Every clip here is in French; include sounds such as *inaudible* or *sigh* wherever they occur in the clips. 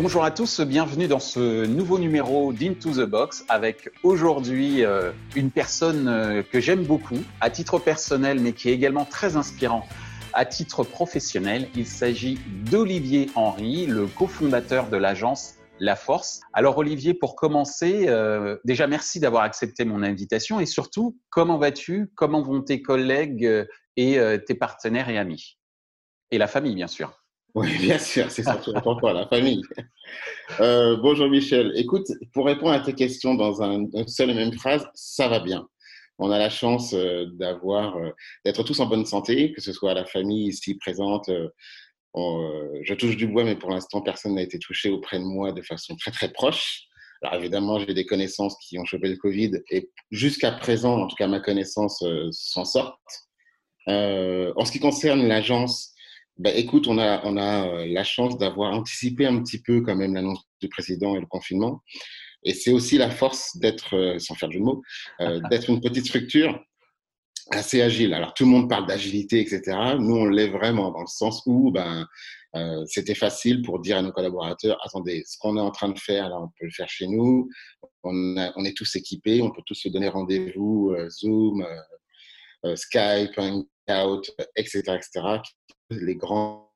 Bonjour à tous, bienvenue dans ce nouveau numéro d'Into the Box avec aujourd'hui euh, une personne euh, que j'aime beaucoup à titre personnel mais qui est également très inspirant à titre professionnel. Il s'agit d'Olivier Henry, le cofondateur de l'agence La Force. Alors Olivier, pour commencer, euh, déjà merci d'avoir accepté mon invitation et surtout, comment vas-tu? Comment vont tes collègues et tes partenaires et amis? Et la famille, bien sûr. Oui, bien sûr, c'est surtout important, la famille. Euh, bonjour Michel. Écoute, pour répondre à tes questions dans un, une seule et même phrase, ça va bien. On a la chance euh, d'avoir, euh, d'être tous en bonne santé, que ce soit la famille ici présente. je touche du bois, mais pour l'instant, personne n'a été touché auprès de moi de façon très très proche. Alors évidemment, j'ai des connaissances qui ont chopé le Covid et jusqu'à présent, en tout cas ma connaissance, s'en sortent. en ce qui concerne l'agence, bah, écoute, on a, on a euh, la chance d'avoir anticipé un petit peu quand même l'annonce du président et le confinement. Et c'est aussi la force d'être, euh, sans faire de mots, euh, *laughs* d'être une petite structure assez agile. Alors tout le monde parle d'agilité, etc. Nous, on l'est vraiment dans le sens où ben, euh, c'était facile pour dire à nos collaborateurs, attendez, ce qu'on est en train de faire, là, on peut le faire chez nous. On, on est tous équipés, on peut tous se donner rendez-vous, Zoom, Skype, Hangout, etc., etc les grands.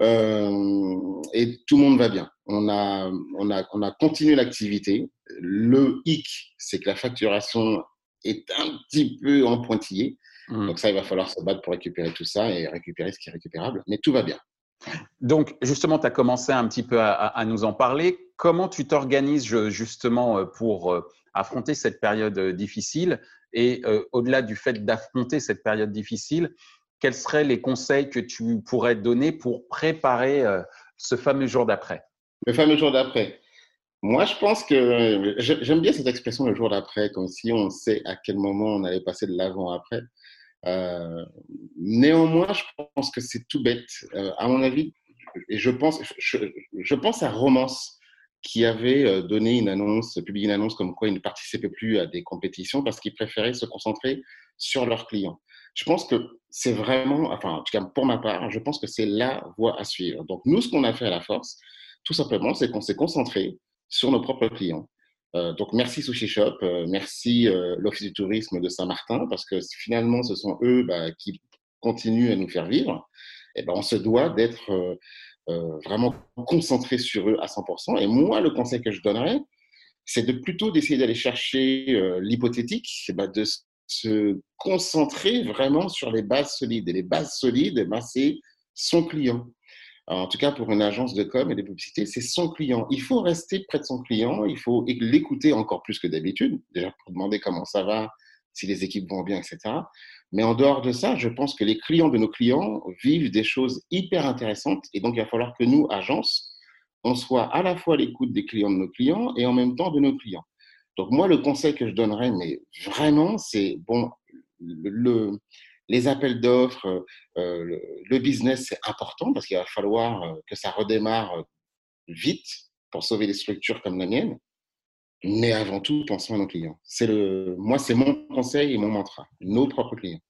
Euh, et tout le monde va bien. On a, on a, on a continué l'activité. Le hic, c'est que la facturation est un petit peu en pointillé. Mmh. Donc ça, il va falloir se battre pour récupérer tout ça et récupérer ce qui est récupérable. Mais tout va bien. Donc, justement, tu as commencé un petit peu à, à nous en parler. Comment tu t'organises justement pour euh, affronter cette période difficile? Et euh, au-delà du fait d'affronter cette période difficile, quels seraient les conseils que tu pourrais donner pour préparer euh, ce fameux jour d'après? Le fameux jour d'après. Moi, je pense que j'aime bien cette expression le jour d'après, comme si on sait à quel moment on allait passer de l'avant-après. Euh, néanmoins, je pense que c'est tout bête. Euh, à mon avis, et je pense, je, pense à Romance qui avait donné une annonce, publié une annonce comme quoi ils ne participaient plus à des compétitions parce qu'ils préféraient se concentrer sur leurs clients je pense que c'est vraiment, enfin, en tout cas pour ma part, je pense que c'est la voie à suivre. Donc, nous, ce qu'on a fait à la force, tout simplement, c'est qu'on s'est concentré sur nos propres clients. Euh, donc, merci Sushi Shop, euh, merci euh, l'Office du tourisme de Saint-Martin, parce que finalement, ce sont eux bah, qui continuent à nous faire vivre. Et ben, on se doit d'être vraiment concentré sur eux à 100%. Et moi, le conseil que je donnerais, c'est de plutôt d'essayer d'aller chercher l'hypothétique, bah, de se concentrer vraiment sur les bases solides. Et les bases solides, eh ben, c'est son client. en tout cas, pour une agence de com et de publicité, c'est son client. Il faut rester près de son client, il faut l'écouter encore plus que d'habitude, déjà pour demander comment ça va, si les équipes vont bien, etc. Mais en dehors de ça, je pense que les clients de nos clients vivent des choses hyper intéressantes et donc il va falloir que nous, agences, on soit à la fois à l'écoute des clients de nos clients et en même temps de nos clients. Donc moi, le conseil que je donnerais, mais vraiment, c'est bon, le, les appels d'offres, euh, le, business, c'est important parce qu'il va falloir euh, que ça redémarre vite pour sauver des structures comme la mienne. Mais avant tout, pensons à nos clients. C'est le, moi, c'est mon conseil et mon mantra, nos propres clients.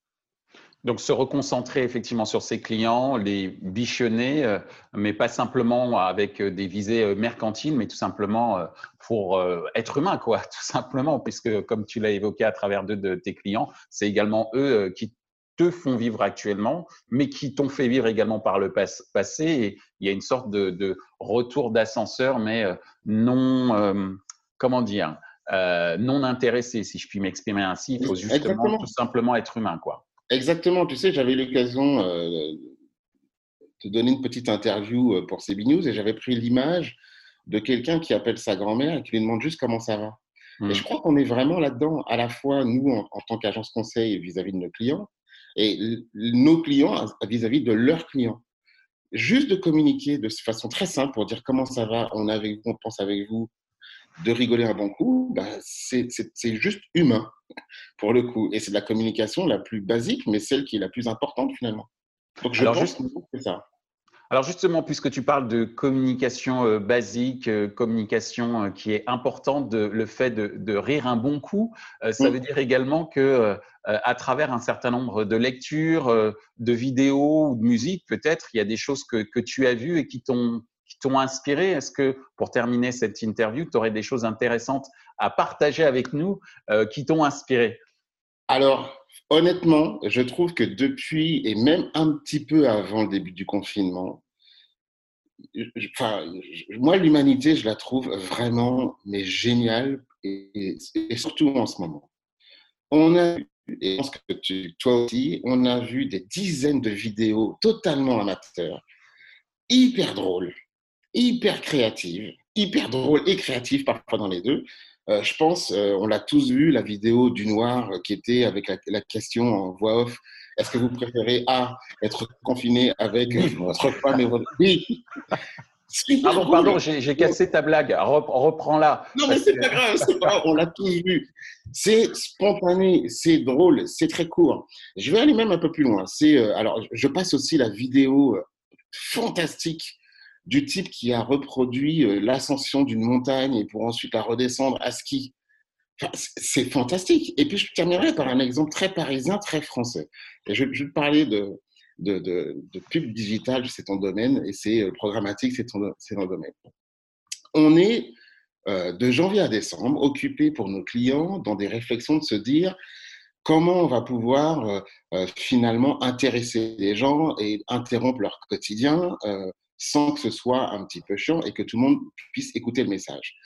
Donc, se reconcentrer effectivement sur ses clients, les bichonner, euh, mais pas simplement avec euh, des visées euh, mercantiles, mais tout simplement pour être humain, quoi, *laughs* tout simplement, puisque comme tu l'as évoqué à travers deux de tes clients, c'est également eux qui te font vivre actuellement, mais qui t'ont fait vivre également par le passé. Et il y a une sorte de, retour d'ascenseur, mais non, comment dire, non intéressé, si je puis m'exprimer ainsi. Il faut justement tout simplement être humain, quoi. Exactement, tu sais, j'avais l'occasion euh, de donner une petite interview euh, pour CB News et j'avais pris l'image de quelqu'un qui appelle sa grand-mère et qui lui demande juste comment ça va. Et je crois qu'on est vraiment là-dedans, à la fois nous en, tant qu'agence conseil vis-à-vis de nos clients et nos clients vis-à-vis de leurs clients. Juste de communiquer de façon très simple pour dire comment ça va, on, avec on pense avec vous, de rigoler un bon coup, ben, c'est juste humain pour le coup. Et c'est de la communication la plus basique, mais celle qui est la plus importante finalement. Donc je Alors, pense que c'est ça. Alors justement, puisque tu parles de communication euh, basique, euh, communication euh, qui est importante, de, le fait de, rire un bon coup, ça veut dire également que à travers un certain nombre de lectures, de vidéos ou de musique, peut-être, il y a des choses que, que tu as vues et qui t'ont t'ont inspiré? Est-ce que, pour terminer cette interview, tu aurais des choses intéressantes à partager avec nous euh, qui t'ont inspiré? Alors, honnêtement, je trouve que depuis, et même un petit peu avant le début du confinement, enfin, moi, l'humanité, je la trouve vraiment mais géniale, et, surtout en ce moment. On a et je pense que toi aussi, on a vu des dizaines de vidéos totalement amateurs, hyper drôles, hyper créatives, hyper drôles et créatives parfois dans les deux. Euh, je pense, euh, on l'a tous vu, la vidéo du noir qui était avec la, question en voix off. Est-ce que vous préférez A, être confiné avec votre femme et votre... *laughs* Oui, Pardon, pardon, j'ai cassé ta blague. Reprends-la. Non, mais c'est pas grave, pas on l'a tous vu. C'est spontané, c'est drôle, c'est très court. Je vais aller même un peu plus loin. C'est euh, alors, je passe aussi la vidéo euh, fantastique du type qui a reproduit euh, l'ascension d'une montagne et pour ensuite la redescendre à ski. c'est fantastique. Et puis, je terminerai par un exemple très parisien, très français. Et je, vais parler de, de, pub digital, c'est ton domaine, et c'est euh, programmatique, c'est ton, domaine. On est euh, de janvier à décembre occupé pour nos clients dans des réflexions de se dire comment on va pouvoir finalement intéresser les gens et interrompre leur quotidien sans que ce soit un petit peu chiant et que tout le monde puisse écouter le message.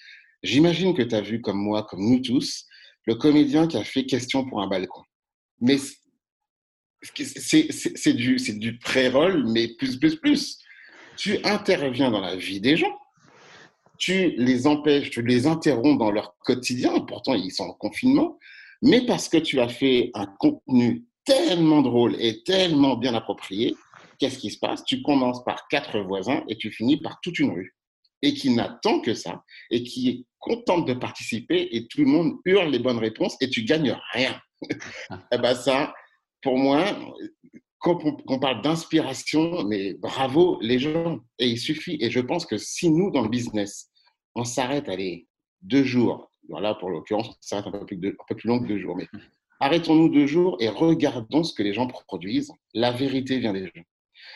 J'imagine que tu as vu comme moi, comme nous tous, le comédien qui a fait question pour un balcon. Mais c'est du, du pré-roll, mais plus, plus, plus. Tu interviens dans la vie des gens, tu les empêches, tu les interromps dans leur quotidien, pourtant ils sont en confinement, mais parce que tu as fait un contenu tellement drôle et tellement bien approprié, qu'est-ce qui se passe? Tu commences par quatre voisins et tu finis par toute une rue. Et qui n'attend que ça, et qui est contente de participer, et tout le monde hurle les bonnes réponses, et tu gagnes rien. et *laughs* eh ben ça, pour moi, quand on, parle d'inspiration, mais bravo les gens. Et il suffit. Et je pense que si nous, dans le business, on s'arrête, allez, deux jours, voilà, pour l'occurrence, on s'arrête un, peu plus un peu plus long que deux jours, mais *laughs* arrêtons-nous deux jours et regardons ce que les gens produisent. La vérité vient des gens.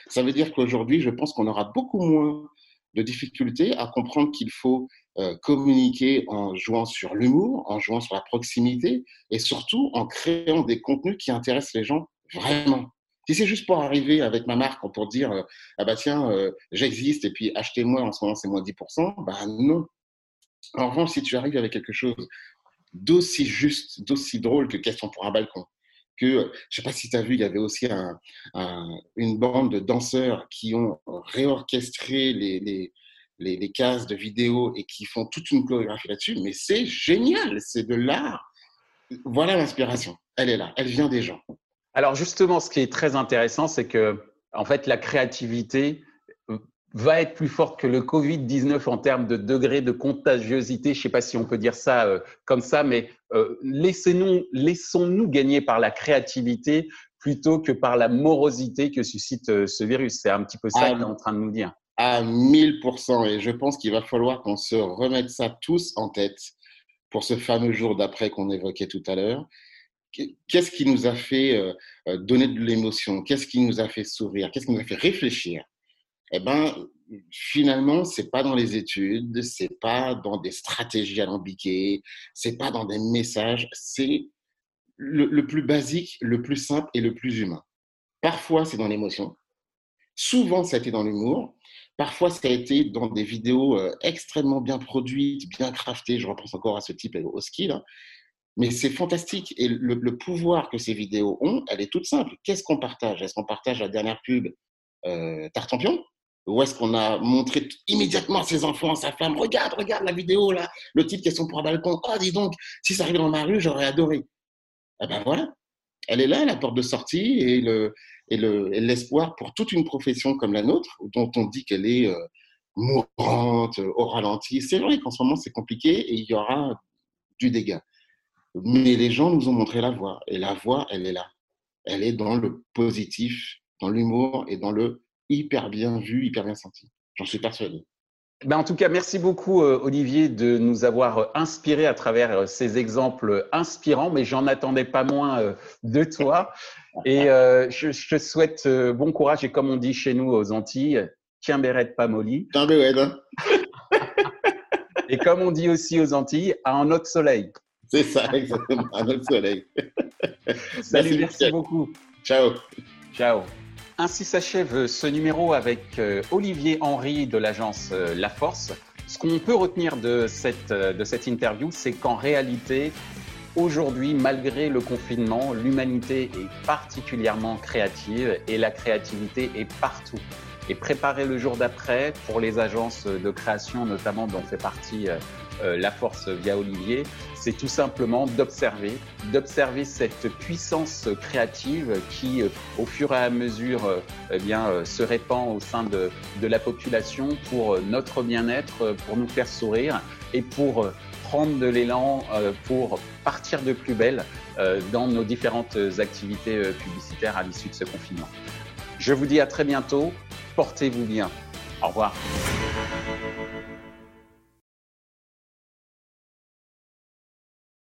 Ça veut dire qu'aujourd'hui, je pense qu'on aura beaucoup moins de difficultés à comprendre qu'il faut euh, communiquer en jouant sur l'humour, en jouant sur la proximité et surtout en créant des contenus qui intéressent les gens vraiment. Si c'est juste pour arriver avec ma marque pour dire euh, ah bah tiens euh, j'existe et puis achetez-moi en ce moment c'est moins 10%, bah non. En revanche si tu arrives avec quelque chose d'aussi juste, d'aussi drôle que question pour un balcon, que, je sais pas si tu as vu, il y avait aussi une bande de danseurs qui ont réorchestré les, les, les, cases de vidéo et qui font toute une chorégraphie là-dessus, mais c'est génial, c'est de l'art. Voilà l'inspiration, elle est là, elle vient des gens. Alors justement, ce qui est très intéressant, c'est que en fait, la créativité, va être plus forte que le Covid-19 en termes de degré de contagiosité. Je ne sais pas si on peut dire ça euh, comme ça, mais euh, laissons-nous laissons gagner par la créativité plutôt que par la morosité que suscite euh, ce virus. C'est un petit peu ça qu'il est en train de nous dire. À 1000%. Et je pense qu'il va falloir qu'on se remette ça tous en tête pour ce fameux jour d'après qu'on évoquait tout à l'heure. Qu'est-ce qui nous a fait donner de l'émotion? Qu'est-ce qui nous a fait sourire? Qu'est-ce qui nous a fait réfléchir? Eh ben, finalement, c'est pas dans les études, c'est pas dans des stratégies alambiquées, c'est pas dans des messages, c'est le, plus basique, le plus simple et le plus humain. Parfois, c'est dans l'émotion. Souvent, ça a été dans l'humour. Parfois, ça a été dans des vidéos euh, extrêmement bien produites, bien craftées. Je repense encore à ce type au ski, là. Mais c'est fantastique. Et le, le, pouvoir que ces vidéos ont, elle est toute simple. Qu'est-ce qu'on partage? Est-ce qu'on partage la dernière pub euh, Tartampion? Où est-ce qu'on a montré immédiatement à ses enfants, sa femme, regarde, regarde la vidéo là, le type qui est sur un balcon, oh dis donc, si ça arrivait dans ma rue, j'aurais adoré. Eh ben voilà, elle est là, la porte de sortie et le et l'espoir pour toute une profession comme la nôtre, dont on dit qu'elle est euh, mourante, au ralenti. C'est vrai qu'en ce moment c'est compliqué et il y aura du dégât. Mais les gens nous ont montré la voie et la voie, elle est là. Elle est dans le positif, dans l'humour et dans le hyper bien vu, hyper bien senti. J'en suis persuadé. Ben en tout cas, merci beaucoup euh, Olivier de nous avoir euh, inspiré à travers euh, ces exemples inspirants, mais j'en attendais pas moins de toi. *laughs* Et je, te souhaite bon courage et comme on dit chez nous aux Antilles, qu'un béret pas molli. Un béret, hein. *laughs* Et comme on dit aussi aux Antilles, à un autre soleil. C'est ça, exactement, à un autre soleil. *laughs* Salut, merci, beaucoup. Ciao. Ciao. Ainsi s'achève ce numéro avec euh, Olivier Henry de l'agence euh, La Force. Ce qu'on peut retenir de cette, euh, de cette interview, c'est qu'en réalité, aujourd'hui, malgré le confinement, l'humanité est particulièrement créative et la créativité est partout et préparer le jour d'après pour les agences de création, notamment dont fait partie euh, euh, la force via Olivier, c'est tout simplement d'observer, d'observer cette puissance créative qui, euh, au fur et à mesure, eh bien, se répand au sein de, de la population pour notre bien-être, pour nous faire sourire et pour prendre de l'élan, pour partir de plus belle dans nos différentes activités publicitaires à l'issue de ce confinement. Je vous dis à très bientôt portez-vous bien. Au revoir.